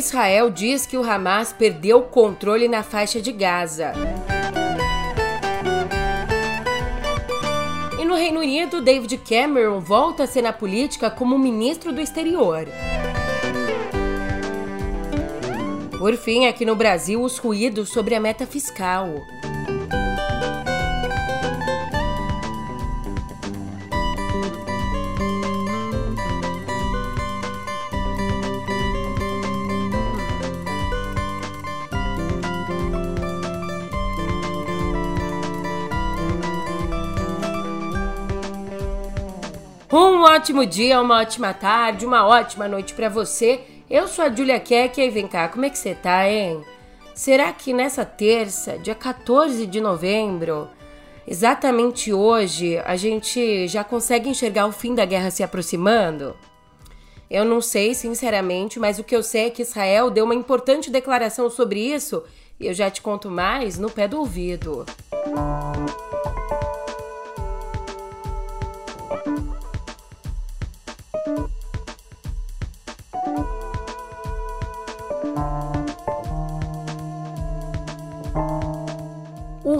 Israel diz que o Hamas perdeu o controle na faixa de Gaza. E no Reino Unido, David Cameron volta a ser na política como ministro do exterior. Por fim, aqui no Brasil, os ruídos sobre a meta fiscal. Um ótimo dia, uma ótima tarde, uma ótima noite para você. Eu sou a Julia Keck e vem cá, como é que você tá, hein? Será que nessa terça, dia 14 de novembro, exatamente hoje, a gente já consegue enxergar o fim da guerra se aproximando? Eu não sei, sinceramente, mas o que eu sei é que Israel deu uma importante declaração sobre isso e eu já te conto mais no pé do ouvido. Música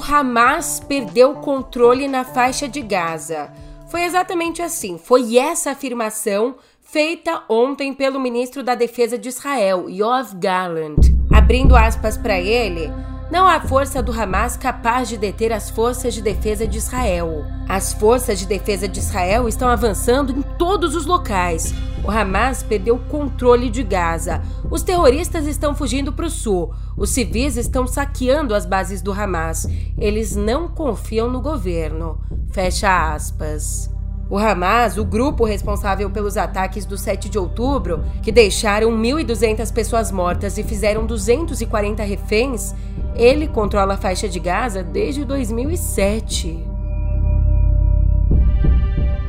o Hamas perdeu o controle na faixa de Gaza. Foi exatamente assim, foi essa afirmação feita ontem pelo ministro da Defesa de Israel, Yoav Gallant. Abrindo aspas para ele, não há força do Hamas capaz de deter as forças de defesa de Israel. As forças de defesa de Israel estão avançando em todos os locais. O Hamas perdeu o controle de Gaza. Os terroristas estão fugindo para o sul. Os civis estão saqueando as bases do Hamas. Eles não confiam no governo. Fecha aspas. O Hamas, o grupo responsável pelos ataques do 7 de outubro, que deixaram 1.200 pessoas mortas e fizeram 240 reféns, ele controla a faixa de Gaza desde 2007.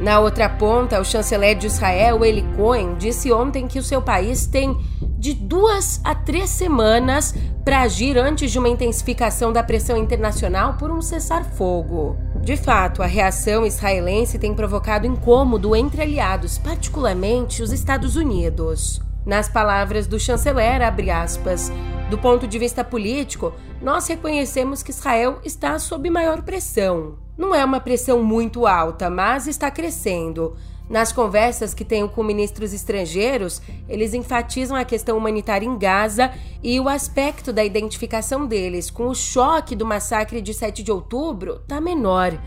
Na outra ponta, o chanceler de Israel, Eli Cohen, disse ontem que o seu país tem de duas a três semanas para agir antes de uma intensificação da pressão internacional por um cessar-fogo. De fato, a reação israelense tem provocado incômodo entre aliados, particularmente os Estados Unidos. Nas palavras do chanceler, aspas, do ponto de vista político, nós reconhecemos que Israel está sob maior pressão. Não é uma pressão muito alta, mas está crescendo. Nas conversas que tenho com ministros estrangeiros, eles enfatizam a questão humanitária em Gaza e o aspecto da identificação deles com o choque do massacre de 7 de outubro está menor.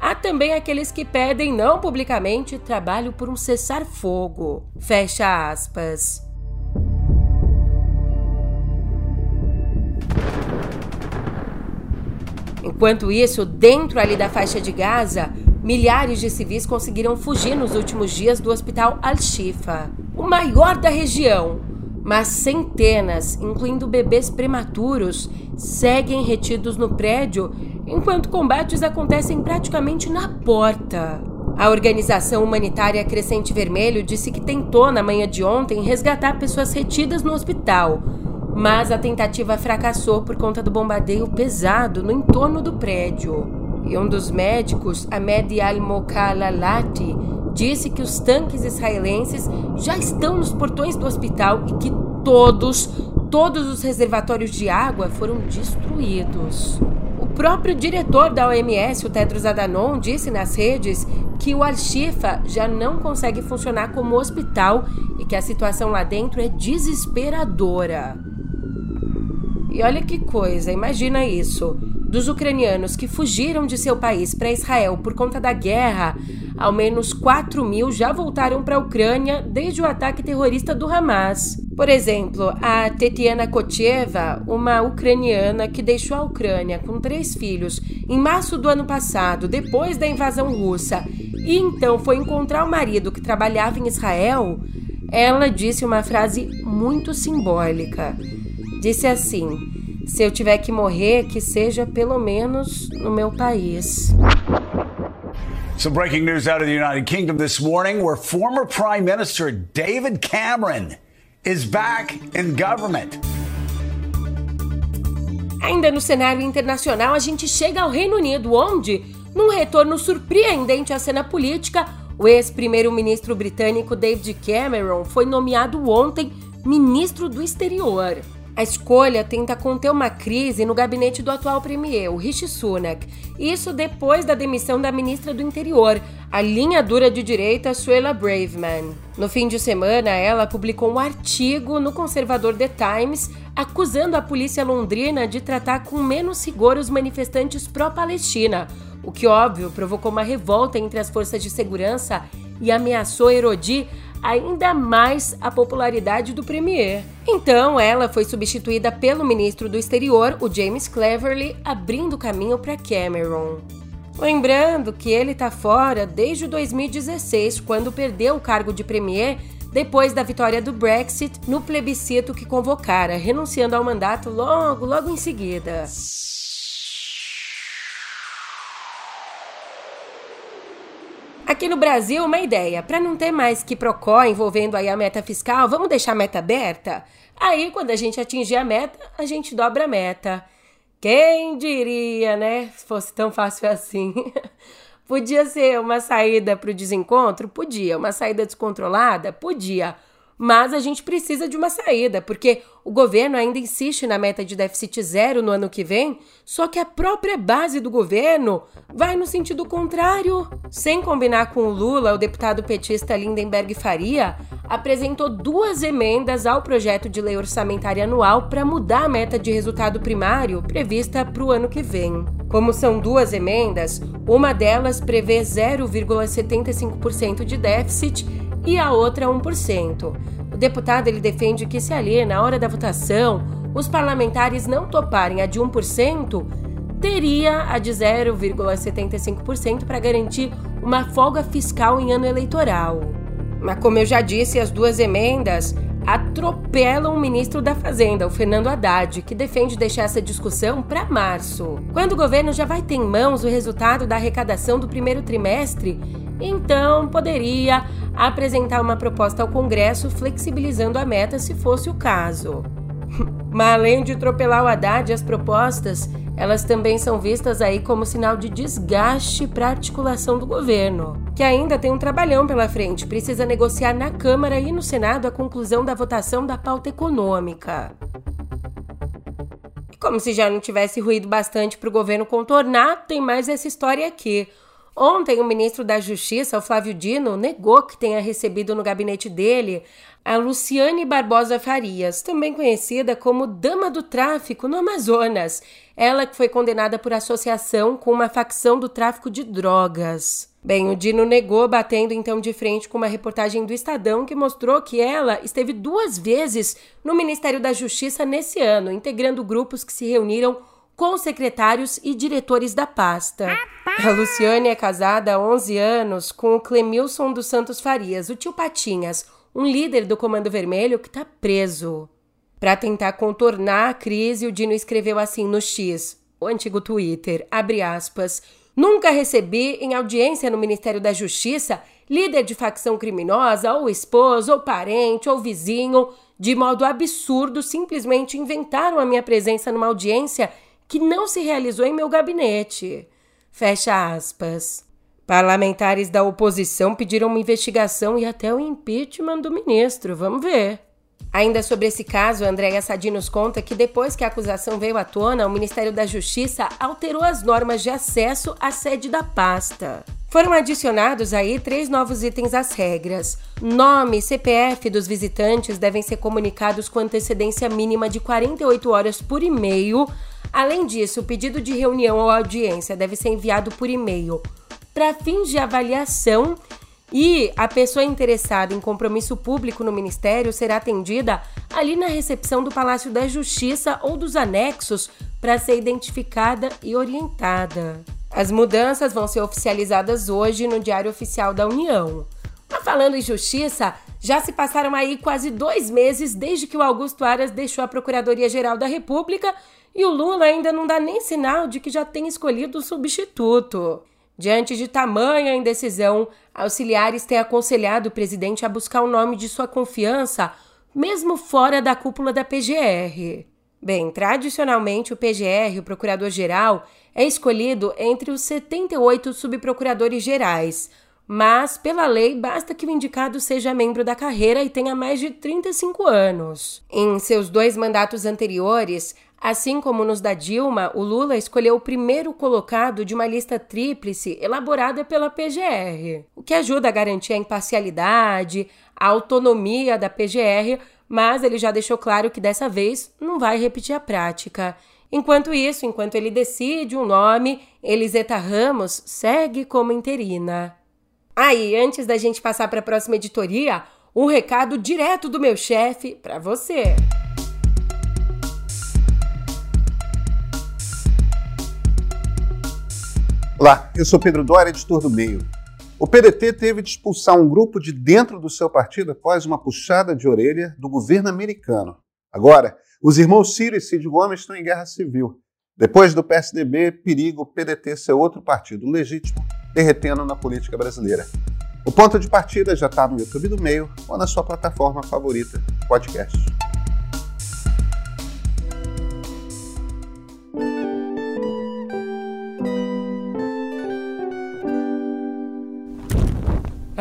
Há também aqueles que pedem, não publicamente, trabalho por um cessar-fogo. Fecha aspas. Enquanto isso, dentro ali da faixa de Gaza, Milhares de civis conseguiram fugir nos últimos dias do hospital Al-Shifa, o maior da região. Mas centenas, incluindo bebês prematuros, seguem retidos no prédio enquanto combates acontecem praticamente na porta. A organização humanitária Crescente Vermelho disse que tentou, na manhã de ontem, resgatar pessoas retidas no hospital, mas a tentativa fracassou por conta do bombardeio pesado no entorno do prédio. E um dos médicos, Ahmed al-Mokalalati, disse que os tanques israelenses já estão nos portões do hospital e que todos, todos os reservatórios de água foram destruídos. Próprio diretor da OMS, o Tedros Adhanom, disse nas redes que o Al-Shifa já não consegue funcionar como hospital e que a situação lá dentro é desesperadora. E olha que coisa, imagina isso dos ucranianos que fugiram de seu país para Israel por conta da guerra, ao menos 4 mil já voltaram para a Ucrânia desde o ataque terrorista do Hamas. Por exemplo, a Tetiana Kotieva, uma ucraniana que deixou a Ucrânia com três filhos em março do ano passado, depois da invasão russa, e então foi encontrar o marido que trabalhava em Israel, ela disse uma frase muito simbólica. Disse assim: se eu tiver que morrer, que seja pelo menos no meu país. Some breaking news out of the United Kingdom this morning where former Prime Minister David Cameron is back in government. Ainda no cenário internacional, a gente chega ao Reino Unido, onde, num retorno surpreendente à cena política, o ex-primeiro-ministro britânico David Cameron foi nomeado ontem ministro do exterior. A escolha tenta conter uma crise no gabinete do atual premier, o Rishi Sunak. Isso depois da demissão da ministra do Interior, a linha dura de direita Suela Braveman. No fim de semana, ela publicou um artigo no conservador The Times acusando a polícia londrina de tratar com menos rigor os manifestantes pró-Palestina, o que, óbvio, provocou uma revolta entre as forças de segurança e ameaçou erodir ainda mais a popularidade do premier. Então, ela foi substituída pelo ministro do Exterior, o James Cleverly, abrindo caminho para Cameron. Lembrando que ele está fora desde 2016, quando perdeu o cargo de premier depois da vitória do Brexit no plebiscito que convocara, renunciando ao mandato logo, logo em seguida. Aqui no Brasil, uma ideia. Para não ter mais que procó envolvendo aí a meta fiscal, vamos deixar a meta aberta? Aí, quando a gente atingir a meta, a gente dobra a meta. Quem diria, né? Se fosse tão fácil assim. Podia ser uma saída para o desencontro? Podia. Uma saída descontrolada? Podia. Mas a gente precisa de uma saída, porque o governo ainda insiste na meta de déficit zero no ano que vem, só que a própria base do governo vai no sentido contrário. Sem combinar com o Lula, o deputado petista Lindenberg Faria apresentou duas emendas ao projeto de lei orçamentária anual para mudar a meta de resultado primário prevista para o ano que vem. Como são duas emendas, uma delas prevê 0,75% de déficit e a outra 1%. O deputado ele defende que se ali, na hora da votação, os parlamentares não toparem a de 1%, teria a de 0,75% para garantir uma folga fiscal em ano eleitoral. Mas como eu já disse, as duas emendas atropelam o ministro da Fazenda, o Fernando Haddad, que defende deixar essa discussão para março, quando o governo já vai ter em mãos o resultado da arrecadação do primeiro trimestre então poderia apresentar uma proposta ao Congresso flexibilizando a meta se fosse o caso. Mas além de atropelar o Haddad, as propostas, elas também são vistas aí como sinal de desgaste para a articulação do governo, que ainda tem um trabalhão pela frente, precisa negociar na Câmara e no Senado a conclusão da votação da pauta econômica. Como se já não tivesse ruído bastante para o governo contornar, tem mais essa história aqui. Ontem, o ministro da Justiça, o Flávio Dino, negou que tenha recebido no gabinete dele a Luciane Barbosa Farias, também conhecida como Dama do Tráfico no Amazonas. Ela que foi condenada por associação com uma facção do tráfico de drogas. Bem, o Dino negou, batendo então de frente com uma reportagem do Estadão que mostrou que ela esteve duas vezes no Ministério da Justiça nesse ano, integrando grupos que se reuniram com secretários e diretores da pasta. A Luciane é casada há 11 anos com o Clemilson dos Santos Farias, o tio Patinhas, um líder do Comando Vermelho que está preso. Para tentar contornar a crise, o Dino escreveu assim no X, o antigo Twitter, abre aspas, Nunca recebi em audiência no Ministério da Justiça líder de facção criminosa, ou esposo, ou parente, ou vizinho, de modo absurdo, simplesmente inventaram a minha presença numa audiência que não se realizou em meu gabinete. Fecha aspas. Parlamentares da oposição pediram uma investigação e até o impeachment do ministro. Vamos ver. Ainda sobre esse caso, Andréa Sadi nos conta que depois que a acusação veio à tona, o Ministério da Justiça alterou as normas de acesso à sede da pasta. Foram adicionados aí três novos itens às regras. Nome e CPF dos visitantes devem ser comunicados com antecedência mínima de 48 horas por e-mail Além disso, o pedido de reunião ou audiência deve ser enviado por e-mail para fins de avaliação e a pessoa interessada em compromisso público no Ministério será atendida ali na recepção do Palácio da Justiça ou dos anexos para ser identificada e orientada. As mudanças vão ser oficializadas hoje no Diário Oficial da União. Mas falando em justiça, já se passaram aí quase dois meses desde que o Augusto Aras deixou a Procuradoria-Geral da República e o Lula ainda não dá nem sinal de que já tem escolhido um substituto. Diante de tamanha indecisão, auxiliares têm aconselhado o presidente a buscar o nome de sua confiança, mesmo fora da cúpula da PGR. Bem, tradicionalmente o PGR, o Procurador-Geral, é escolhido entre os 78 subprocuradores gerais, mas pela lei basta que o indicado seja membro da carreira e tenha mais de 35 anos. Em seus dois mandatos anteriores, Assim como nos da Dilma, o Lula escolheu o primeiro colocado de uma lista tríplice elaborada pela PGR, o que ajuda a garantir a imparcialidade, a autonomia da PGR, mas ele já deixou claro que dessa vez não vai repetir a prática. Enquanto isso, enquanto ele decide um nome, Eliseta Ramos segue como interina. Aí, antes da gente passar para a próxima editoria, um recado direto do meu chefe para você. Olá, eu sou Pedro Dória, editor do Meio. O PDT teve de expulsar um grupo de dentro do seu partido após uma puxada de orelha do governo americano. Agora, os irmãos Ciro e Cid Gomes estão em guerra civil. Depois do PSDB, perigo o PDT ser outro partido legítimo, derretendo na política brasileira. O ponto de partida já está no YouTube do Meio ou na sua plataforma favorita, podcast.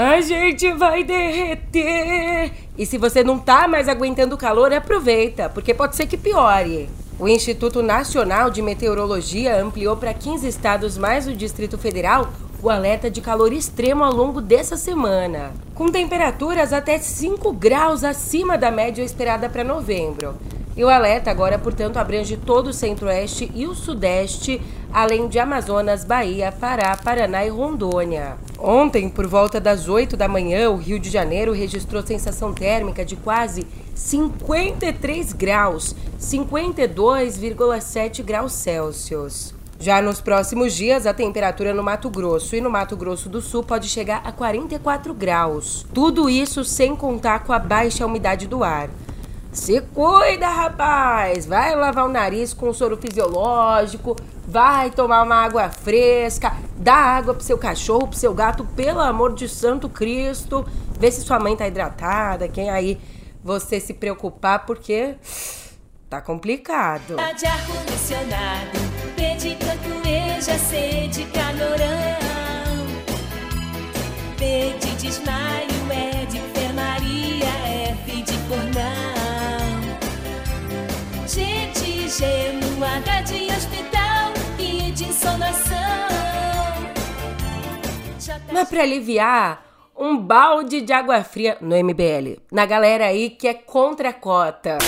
A gente vai derreter! E se você não tá mais aguentando o calor, aproveita, porque pode ser que piore. O Instituto Nacional de Meteorologia ampliou para 15 estados mais o Distrito Federal o alerta de calor extremo ao longo dessa semana, com temperaturas até 5 graus acima da média esperada para novembro. E o alerta agora, portanto, abrange todo o centro-oeste e o sudeste, além de Amazonas, Bahia, Pará, Paraná e Rondônia. Ontem, por volta das 8 da manhã, o Rio de Janeiro registrou sensação térmica de quase 53 graus, 52,7 graus Celsius. Já nos próximos dias, a temperatura no Mato Grosso e no Mato Grosso do Sul pode chegar a 44 graus. Tudo isso sem contar com a baixa umidade do ar. Se cuida, rapaz! Vai lavar o nariz com soro fisiológico, vai tomar uma água fresca, dá água pro seu cachorro, pro seu gato, pelo amor de Santo Cristo. Vê se sua mãe tá hidratada, quem aí você se preocupar, porque tá complicado. Tá de sede. Pede desmaio, Gelo, H de hospital e de insolação. Mas pra aliviar, um balde de água fria no MBL. Na galera aí que é contra a cota.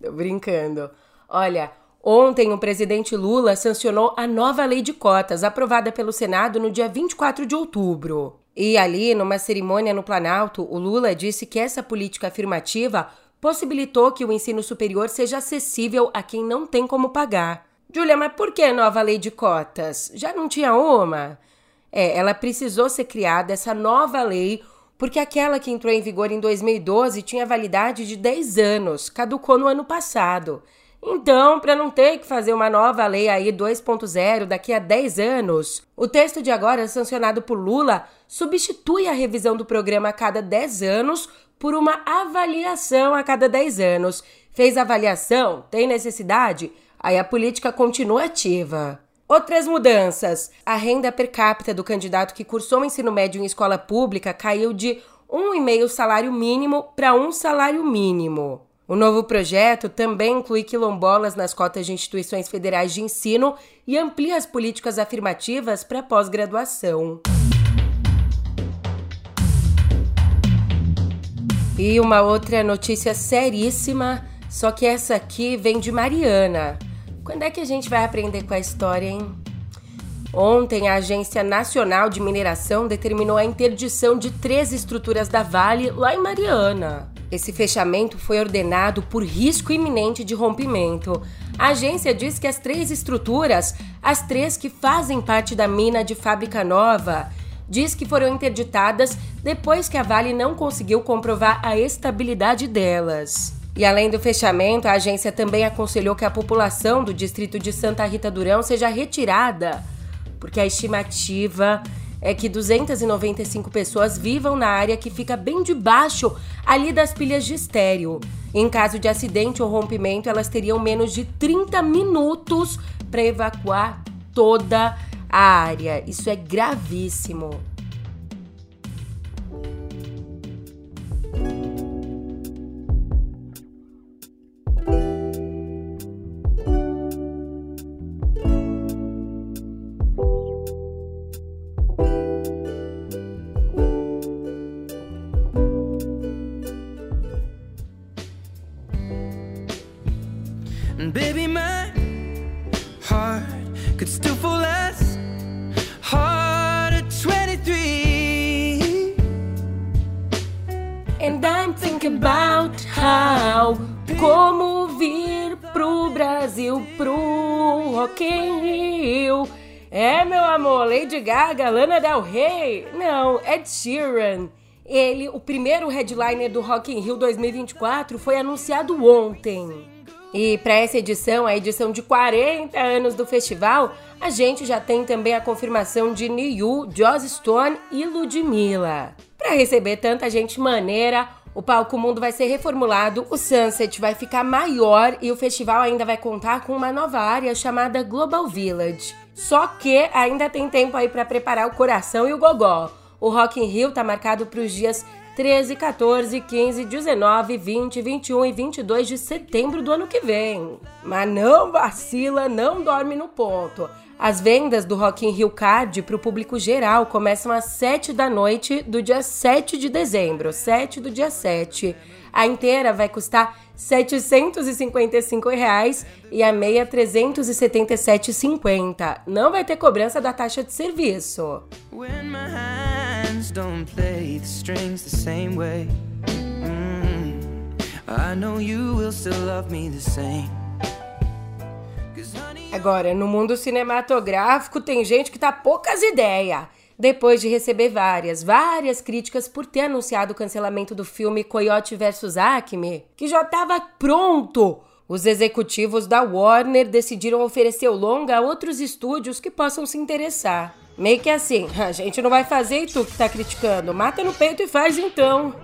Tô brincando. Olha, ontem o presidente Lula sancionou a nova lei de cotas, aprovada pelo Senado no dia 24 de outubro. E ali, numa cerimônia no Planalto, o Lula disse que essa política afirmativa possibilitou que o ensino superior seja acessível a quem não tem como pagar. Julia, mas por que nova lei de cotas? Já não tinha uma? É, ela precisou ser criada, essa nova lei, porque aquela que entrou em vigor em 2012 tinha validade de 10 anos, caducou no ano passado. Então, para não ter que fazer uma nova lei aí 2.0 daqui a 10 anos, o texto de agora, sancionado por Lula, substitui a revisão do programa a cada 10 anos por uma avaliação a cada 10 anos. Fez avaliação? Tem necessidade? Aí a política continua ativa. Outras mudanças. A renda per capita do candidato que cursou o ensino médio em escola pública caiu de 1,5 salário mínimo para um salário mínimo. O novo projeto também inclui quilombolas nas cotas de instituições federais de ensino e amplia as políticas afirmativas para pós-graduação. E uma outra notícia seríssima, só que essa aqui vem de Mariana. Quando é que a gente vai aprender com a história, hein? Ontem, a Agência Nacional de Mineração determinou a interdição de três estruturas da Vale lá em Mariana. Esse fechamento foi ordenado por risco iminente de rompimento. A agência diz que as três estruturas, as três que fazem parte da mina de Fábrica Nova, diz que foram interditadas depois que a Vale não conseguiu comprovar a estabilidade delas. E além do fechamento, a agência também aconselhou que a população do distrito de Santa Rita Durão seja retirada, porque a estimativa é que 295 pessoas vivam na área que fica bem debaixo ali das pilhas de estéreo. Em caso de acidente ou rompimento, elas teriam menos de 30 minutos para evacuar toda a área. Isso é gravíssimo. Brasil, pro Rock in Rio. É, meu amor, Lady Gaga, Lana Del Rey? Não, Ed Sheeran. Ele, o primeiro headliner do Rock in Rio 2024, foi anunciado ontem. E para essa edição, a edição de 40 anos do festival, a gente já tem também a confirmação de Niyu, Joss Stone e Ludmilla. Para receber tanta gente maneira, o palco mundo vai ser reformulado, o Sunset vai ficar maior e o festival ainda vai contar com uma nova área chamada Global Village. Só que ainda tem tempo aí para preparar o coração e o gogó. O Rock in Rio tá marcado para os dias 13, 14, 15, 19, 20, 21 e 22 de setembro do ano que vem. Mas não vacila, não dorme no ponto. As vendas do Rock in Rio Card para o público geral começam às 7 da noite do dia 7 de dezembro, 7 do dia 7. A inteira vai custar 755 reais e a meia R$ 377,50. Não vai ter cobrança da taxa de serviço. Agora, no mundo cinematográfico tem gente que tá poucas ideias. Depois de receber várias, várias críticas por ter anunciado o cancelamento do filme Coyote vs Acme, que já estava pronto, os executivos da Warner decidiram oferecer o longa a outros estúdios que possam se interessar. Meio que assim, a gente não vai fazer e tu que tá criticando, mata no peito e faz então.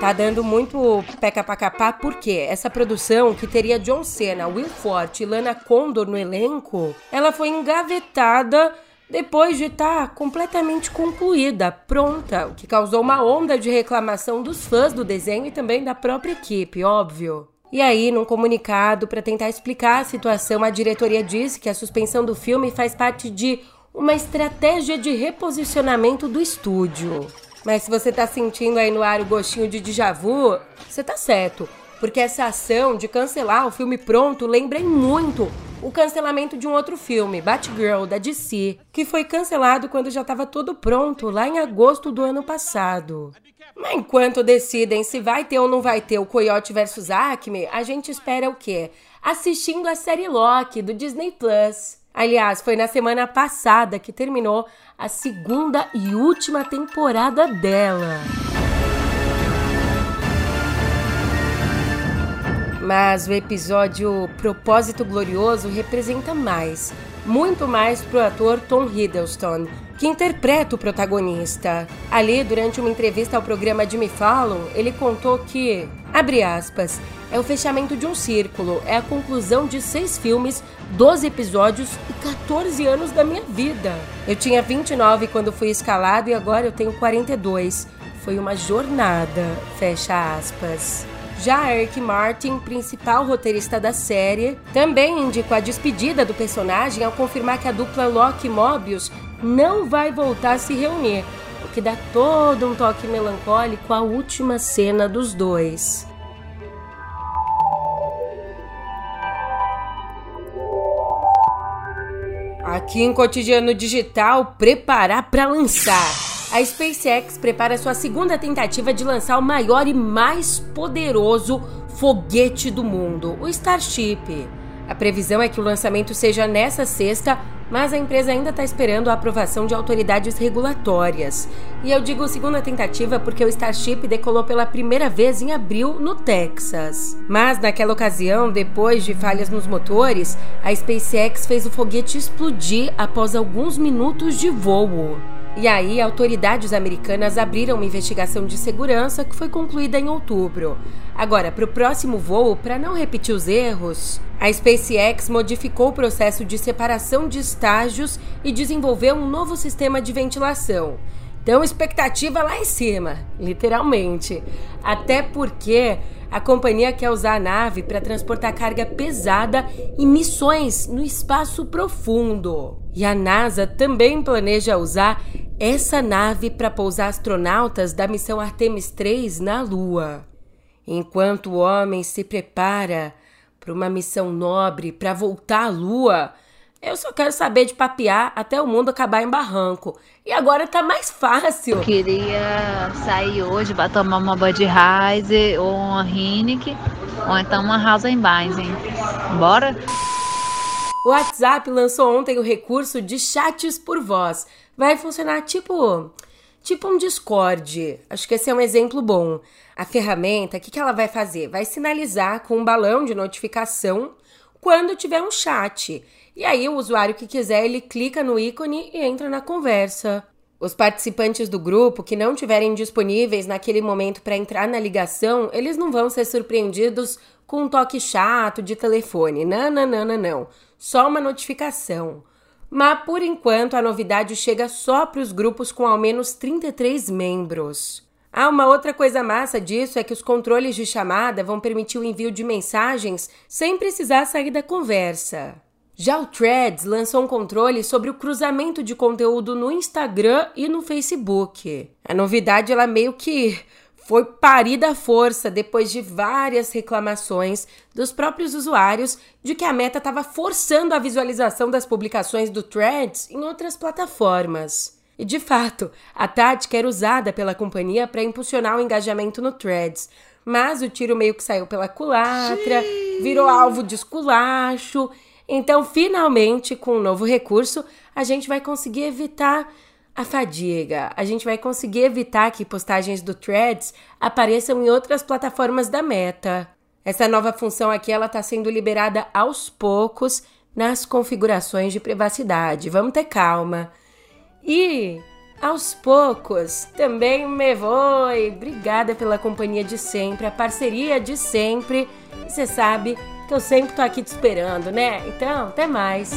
Tá dando muito peca pra capar porque essa produção, que teria John Cena, Will Forte e Lana Condor no elenco, ela foi engavetada depois de estar tá completamente concluída, pronta, o que causou uma onda de reclamação dos fãs do desenho e também da própria equipe, óbvio. E aí, num comunicado para tentar explicar a situação, a diretoria disse que a suspensão do filme faz parte de uma estratégia de reposicionamento do estúdio. Mas se você tá sentindo aí no ar o gostinho de déjà vu, você tá certo. Porque essa ação de cancelar o filme pronto lembra em muito o cancelamento de um outro filme, Batgirl, da DC, que foi cancelado quando já estava todo pronto, lá em agosto do ano passado. Mas enquanto decidem se vai ter ou não vai ter o Coyote vs Acme, a gente espera o quê? Assistindo a série Loki, do Disney Plus. Aliás, foi na semana passada que terminou a segunda e última temporada dela. Mas o episódio Propósito Glorioso representa mais, muito mais pro ator Tom Hiddleston, que interpreta o protagonista. Ali, durante uma entrevista ao programa Jimmy Fallon, ele contou que, abre aspas, é o fechamento de um círculo, é a conclusão de seis filmes, 12 episódios e 14 anos da minha vida. Eu tinha 29 quando fui escalado e agora eu tenho 42. Foi uma jornada, fecha aspas. Já Eric Martin, principal roteirista da série, também indicou a despedida do personagem ao confirmar que a dupla Loki e Mobius não vai voltar a se reunir, que dá todo um toque melancólico à última cena dos dois. Aqui em Cotidiano Digital, preparar para lançar. A SpaceX prepara sua segunda tentativa de lançar o maior e mais poderoso foguete do mundo, o Starship. A previsão é que o lançamento seja nessa sexta, mas a empresa ainda está esperando a aprovação de autoridades regulatórias. E eu digo segunda tentativa porque o Starship decolou pela primeira vez em abril no Texas. Mas naquela ocasião, depois de falhas nos motores, a SpaceX fez o foguete explodir após alguns minutos de voo. E aí, autoridades americanas abriram uma investigação de segurança que foi concluída em outubro. Agora, para o próximo voo, para não repetir os erros, a SpaceX modificou o processo de separação de estágios e desenvolveu um novo sistema de ventilação. Então, expectativa lá em cima, literalmente. Até porque a companhia quer usar a nave para transportar carga pesada e missões no espaço profundo. E a NASA também planeja usar essa nave para pousar astronautas da missão Artemis 3 na Lua. Enquanto o homem se prepara para uma missão nobre para voltar à Lua, eu só quero saber de papear até o mundo acabar em barranco. E agora tá mais fácil. Eu queria sair hoje para tomar uma Budweiser ou uma Heineken ou então uma Hausenbeisen. Bora? O WhatsApp lançou ontem o recurso de chats por voz. Vai funcionar tipo tipo um Discord. Acho que esse é um exemplo bom. A ferramenta, o que, que ela vai fazer? Vai sinalizar com um balão de notificação quando tiver um chat. E aí o usuário que quiser, ele clica no ícone e entra na conversa. Os participantes do grupo que não tiverem disponíveis naquele momento para entrar na ligação, eles não vão ser surpreendidos com um toque chato de telefone. Não, não, não, não, não. Só uma notificação. Mas por enquanto a novidade chega só para os grupos com ao menos 33 membros. Ah, uma outra coisa massa disso é que os controles de chamada vão permitir o envio de mensagens sem precisar sair da conversa. Já o Threads lançou um controle sobre o cruzamento de conteúdo no Instagram e no Facebook. A novidade ela meio que foi parida à força depois de várias reclamações dos próprios usuários de que a Meta estava forçando a visualização das publicações do Threads em outras plataformas. E de fato, a tática era usada pela companhia para impulsionar o engajamento no Threads. Mas o tiro meio que saiu pela culatra, Sim. virou alvo de esculacho. Então, finalmente, com um novo recurso, a gente vai conseguir evitar a fadiga. A gente vai conseguir evitar que postagens do Threads apareçam em outras plataformas da Meta. Essa nova função aqui ela está sendo liberada aos poucos nas configurações de privacidade. Vamos ter calma. E aos poucos também me vou. Obrigada pela companhia de sempre, a parceria de sempre. Você sabe que eu sempre tô aqui te esperando, né? Então, até mais.